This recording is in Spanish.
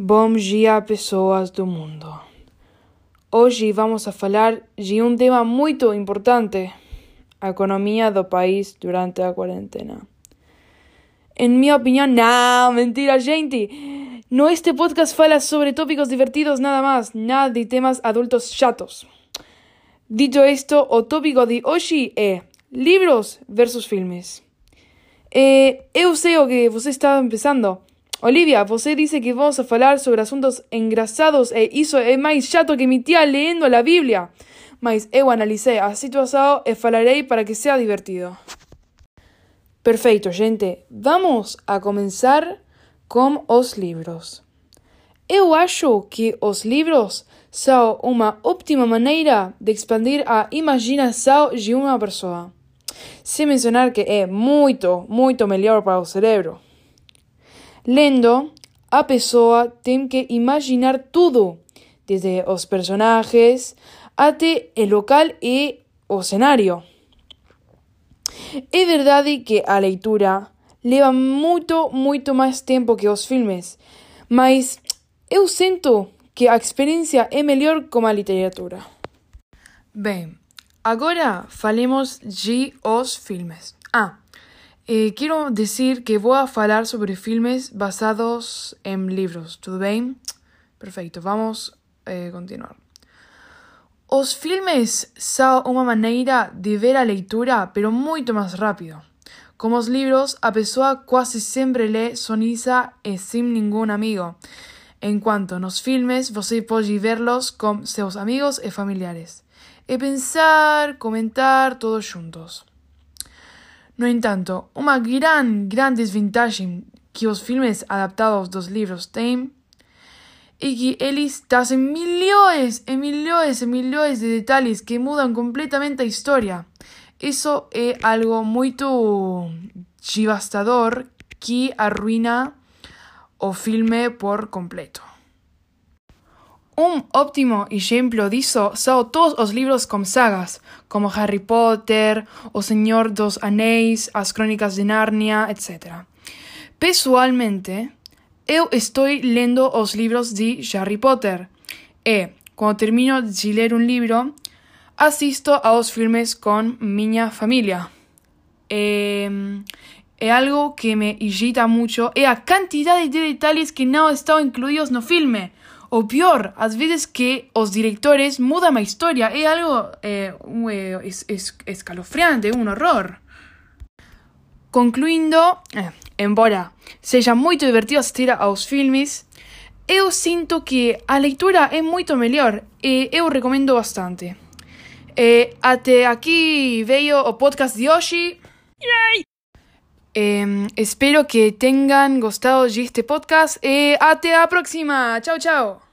Bom dia, pessoas do mundo. Hoje vamos a falar de um tema muito importante: a economia do país durante a quarentena. En minha opinião, não, mentira, gente. No este podcast fala sobre tópicos divertidos nada más, nada de temas adultos chatos. Dito esto, o tópico de hoje é livros versus filmes. Eh, eu sei o que você está pensando. Olivia, você disse que vamos a falar sobre assuntos engraçados e isso é mais chato que minha tia lendo a Bíblia. Mas eu analisei a situação e falarei para que seja divertido. Perfeito, gente. Vamos a começar com os livros. Eu acho que os livros são uma ótima maneira de expandir a imaginação de uma pessoa. Sem mencionar que é muito, muito melhor para o cérebro. Lendo, a pessoa tem que imaginar tudo, desde os personagens até o local e o cenário. É verdade que a leitura leva muito, muito mais tempo que os filmes, mas eu sinto que a experiência é melhor com a literatura. Bem, agora falemos de os filmes. Ah, eh, quiero decir que voy a hablar sobre filmes basados en libros, ¿todo bien? Perfecto, vamos a eh, continuar. Os filmes son una manera de ver a leitura, pero mucho más rápido. Como os libros, a pessoa quase sempre lê sonisa e sin ningún amigo. En cuanto nos filmes, você pode verlos con seus amigos e familiares. E pensar, comentar todos juntos. No entanto, uma gran, gran desvantagem que os filmes adaptados dos livros têm é que eles trazem milhões e milhões e milhões de detalhes que mudam completamente a história. Isso é algo muito devastador que arruina o filme por completo. Un óptimo ejemplo disso son todos os livros com sagas, como Harry Potter, O Señor dos Anéis, As Crónicas de Narnia, etc. Pessoalmente, eu estou lendo os livros de Harry Potter e, quando termino de ler um livro, assisto aos filmes com minha família. É, é algo que me irrita muito é a quantidade de detalhes que não estão incluídos no filme. O pior, às vezes que os diretores mudam a história. É algo eh, eh, es, es, escalofriante, um horror. Concluindo, eh, embora seja muito divertido assistir aos filmes, eu sinto que a leitura é muito melhor e eu recomendo bastante. Eh, até aqui veio o podcast de hoje. Yay! Eh, espero que tengan gustado de este podcast y hasta la próxima. Chao, chao.